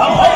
Oh.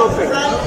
open.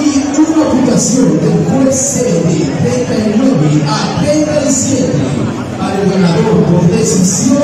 y una ocupación del juez sede 39 a 37 al ganador por decisión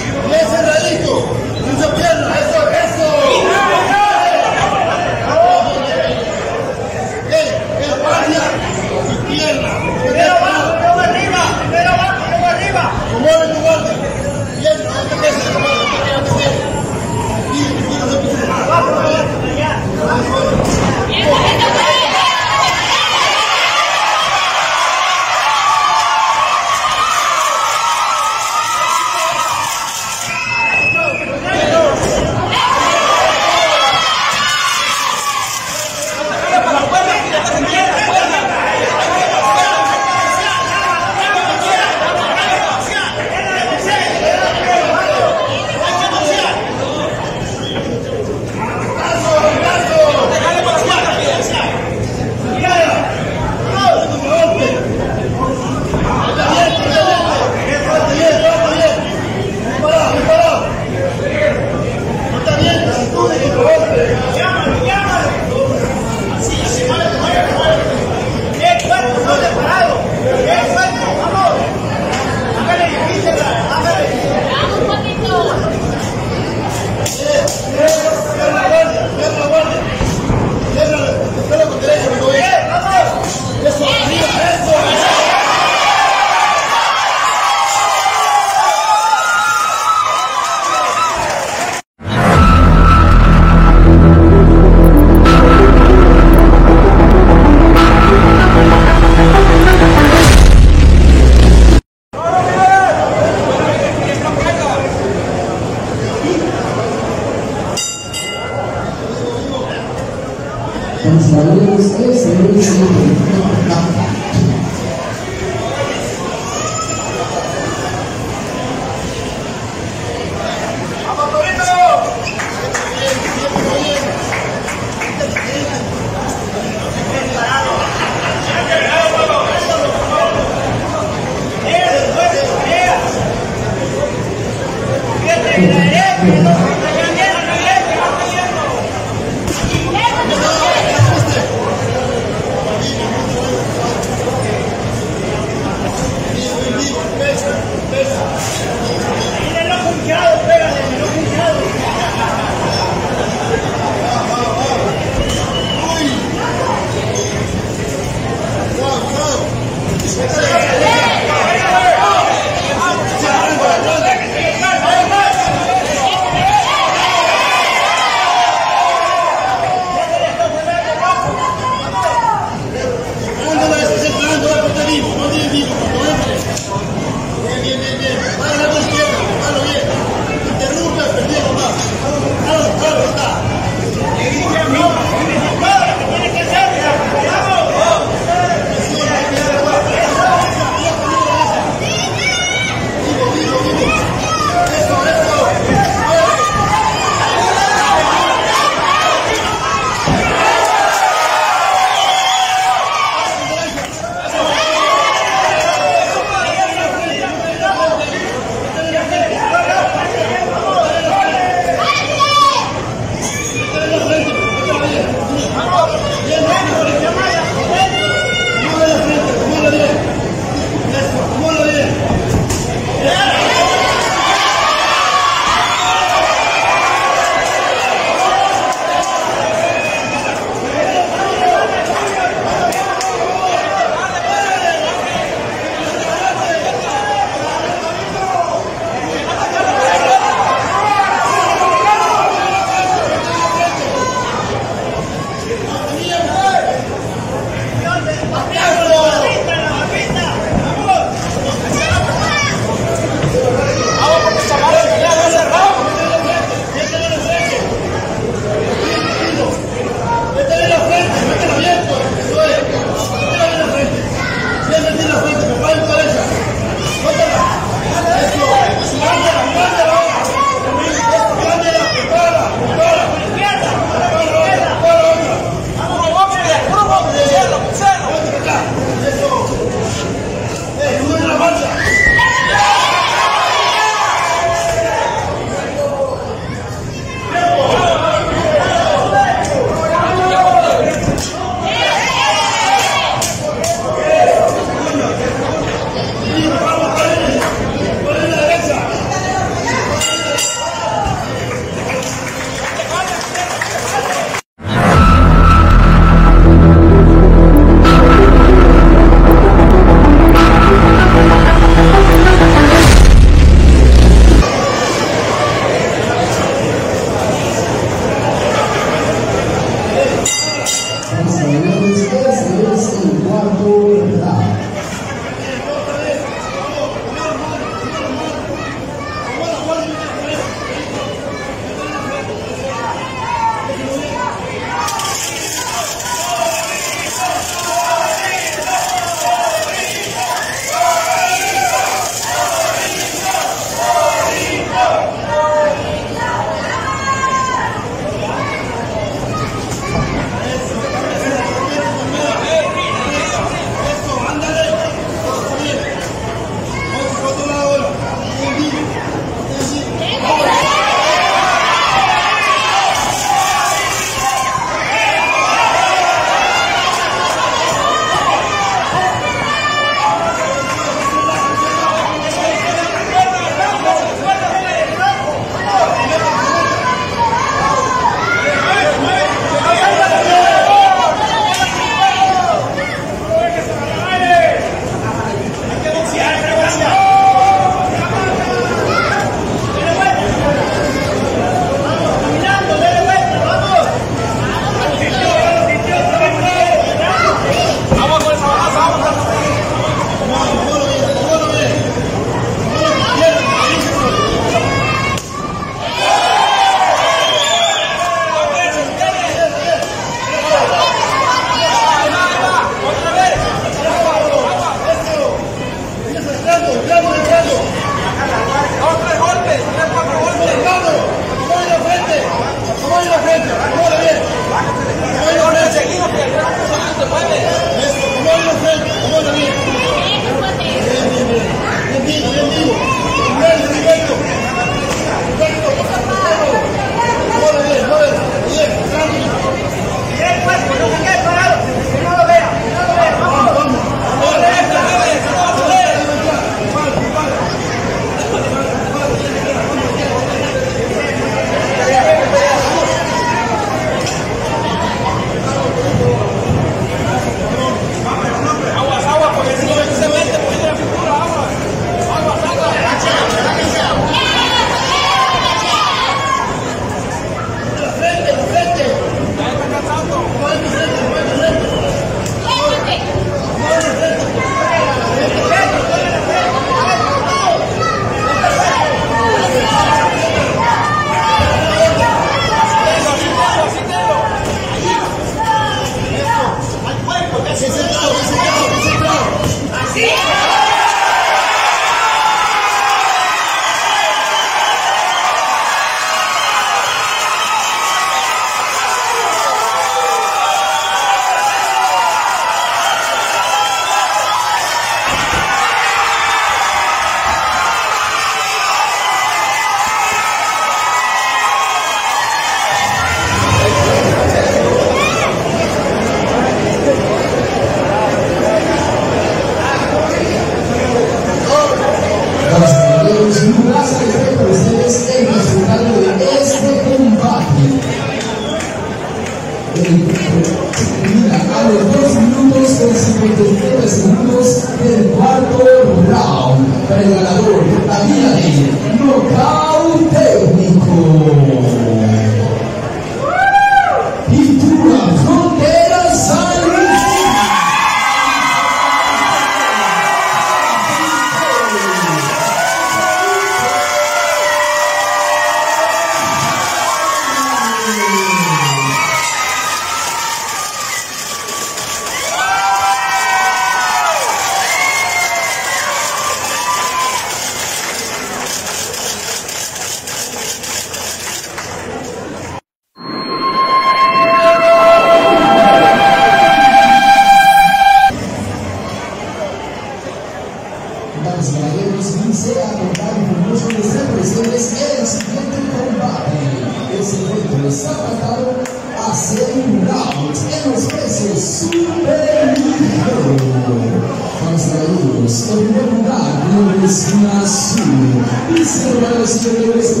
a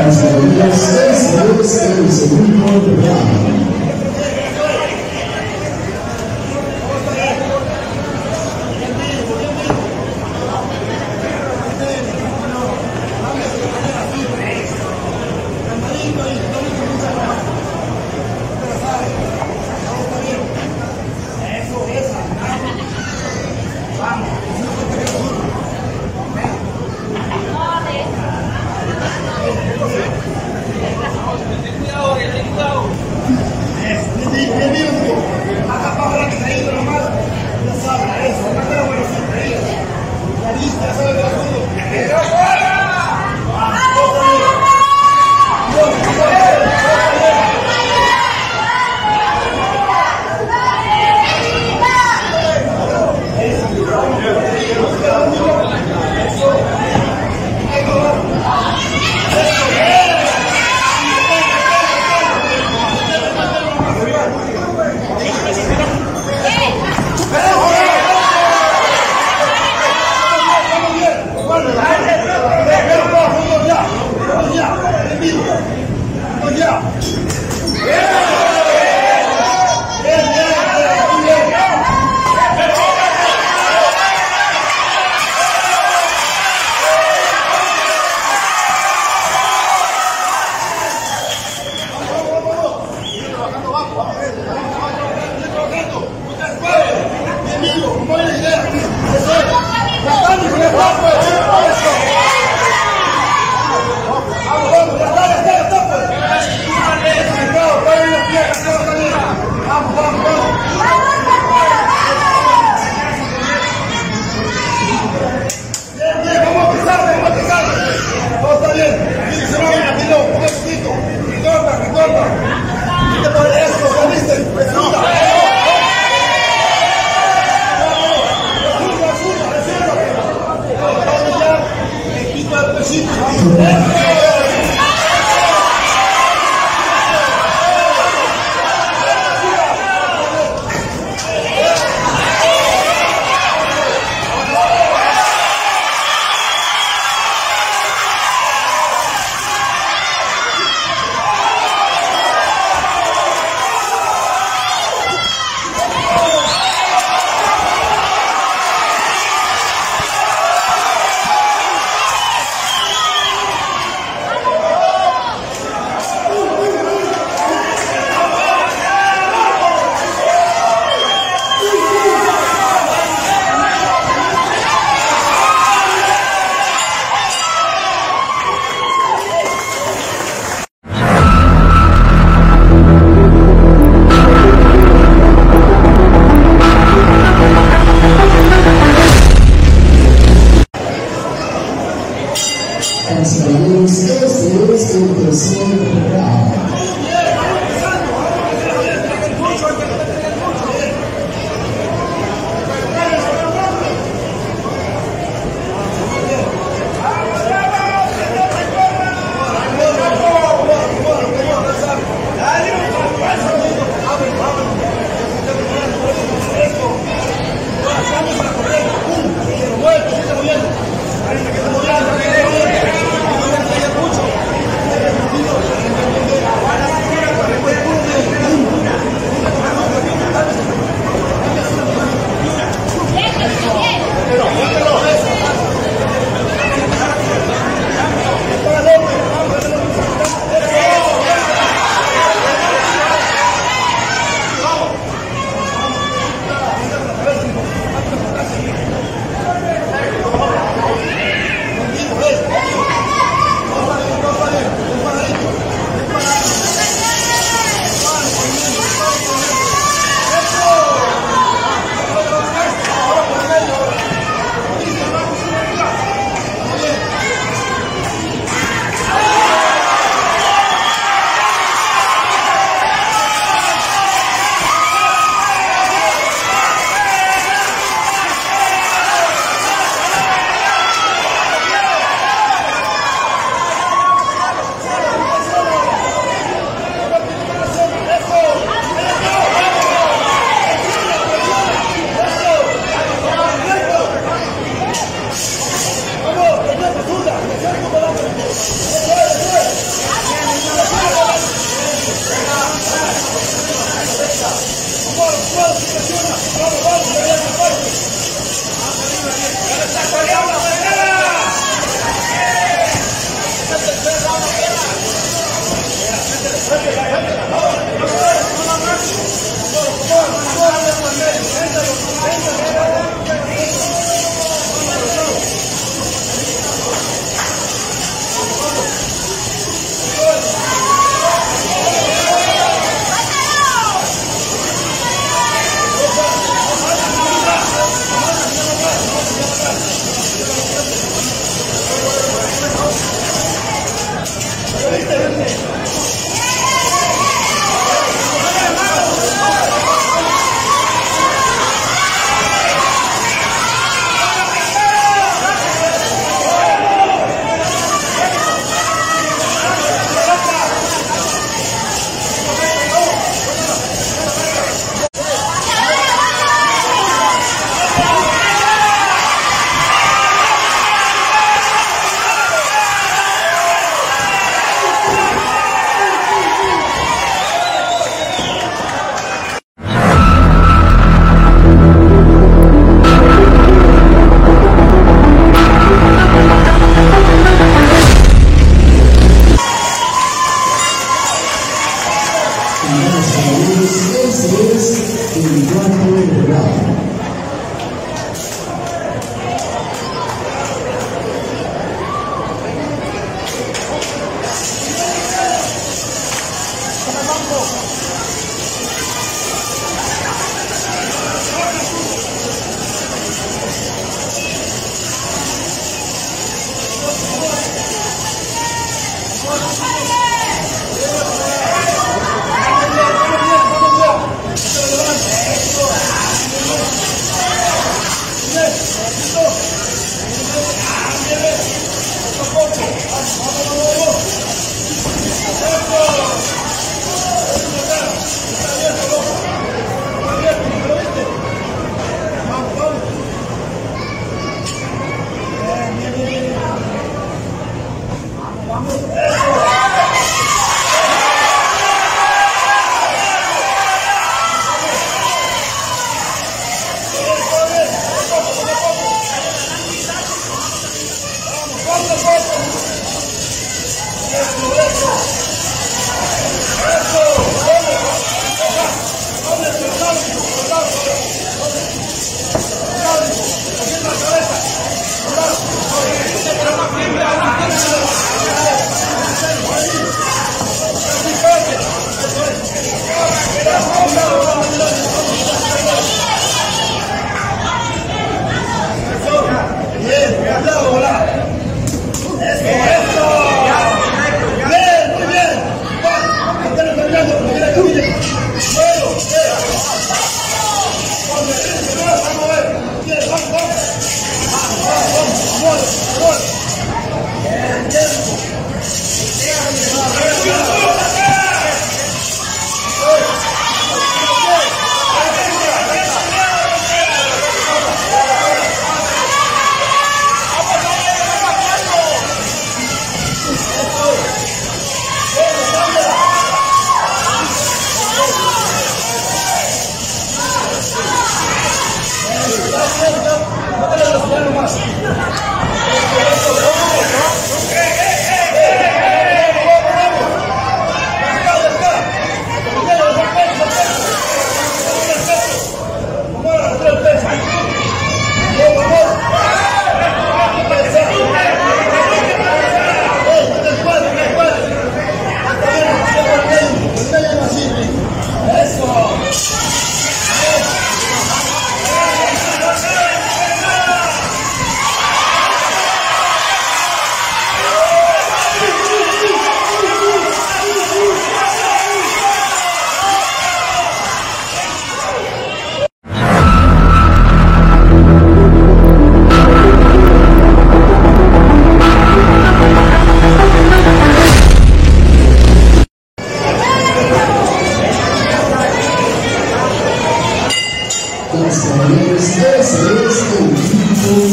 As a Deus, seis, dois, três, um, quando vai.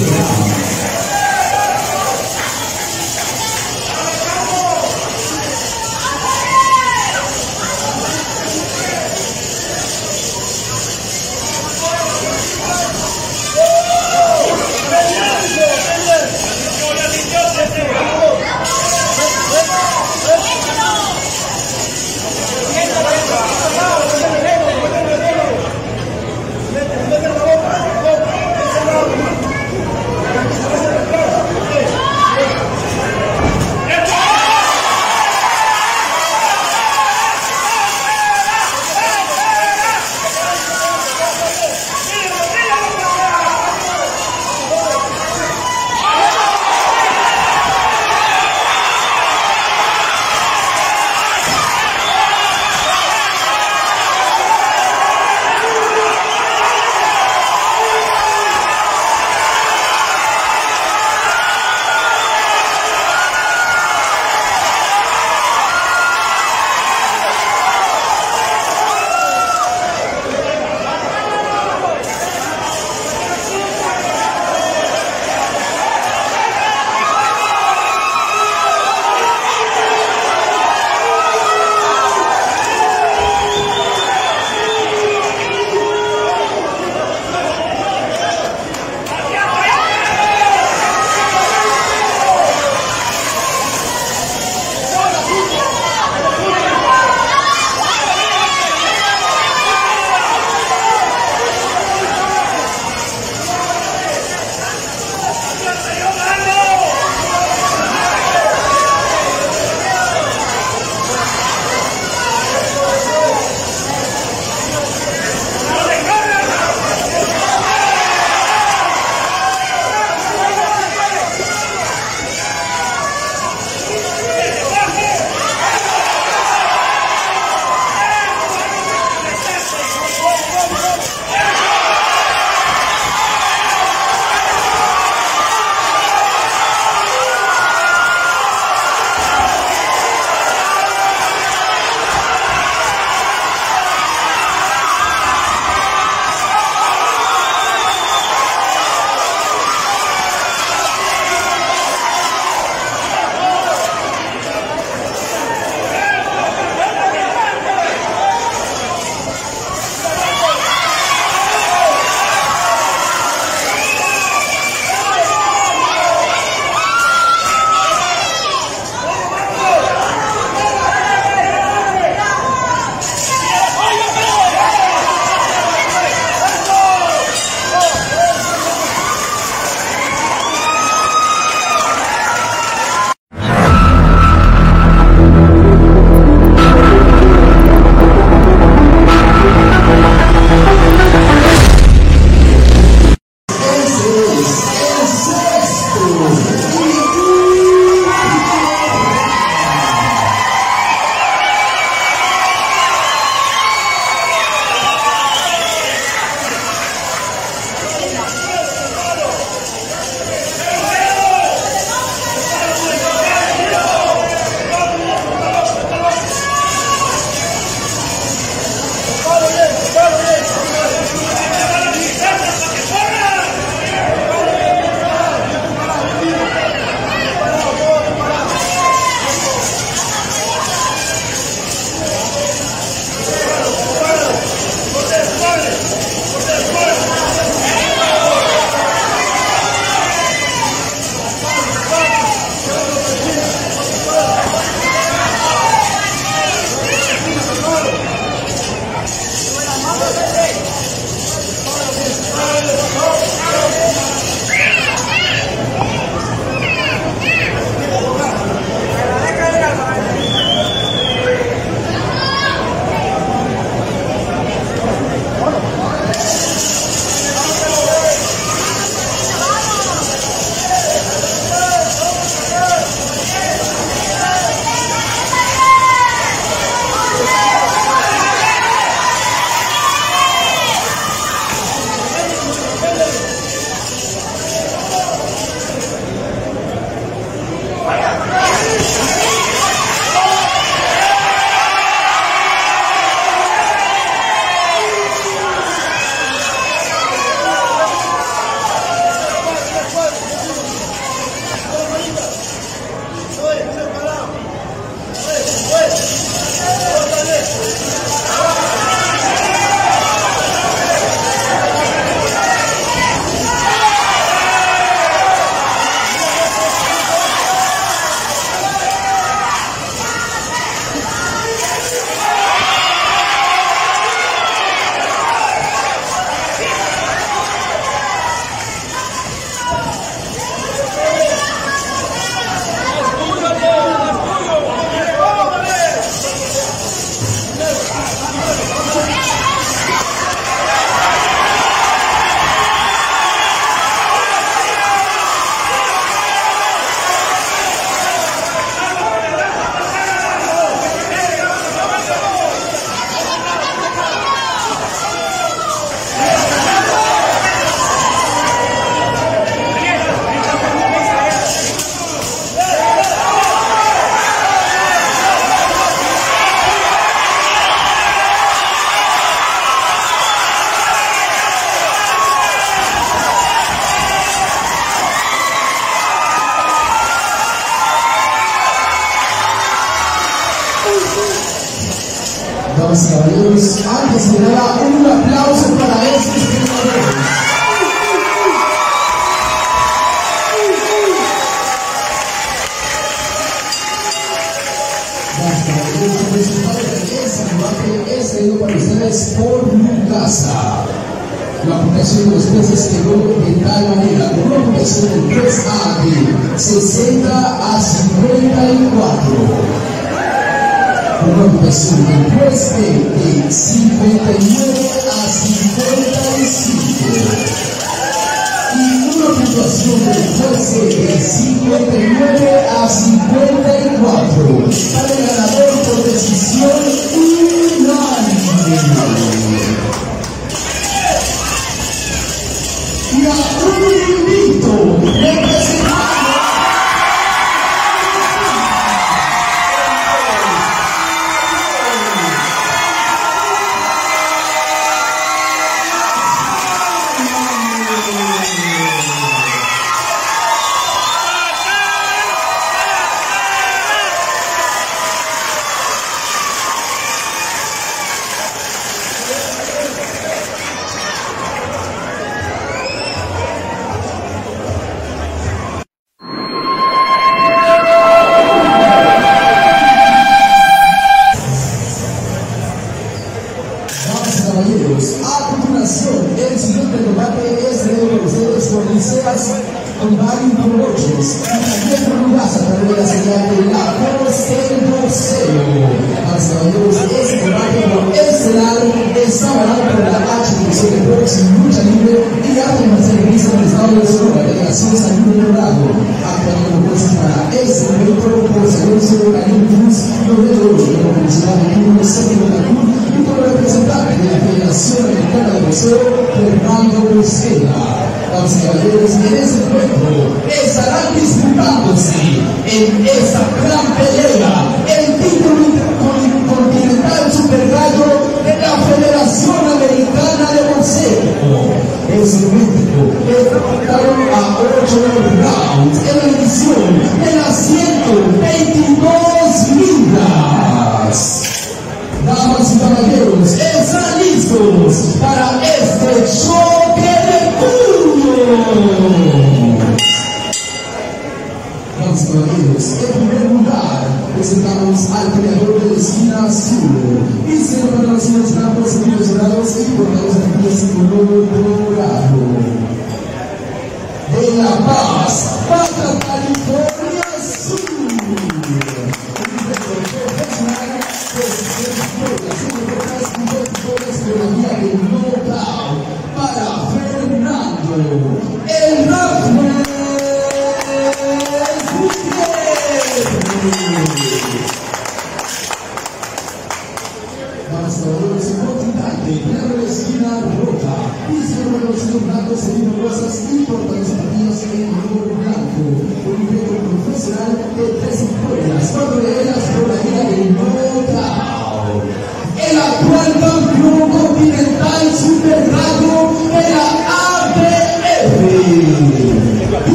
Yeah.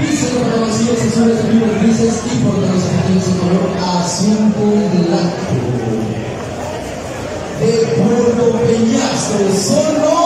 Dice los reconocidos sensores de vivos grises y por los anillos de color azul blanco. De Puerto Peñasco, solo.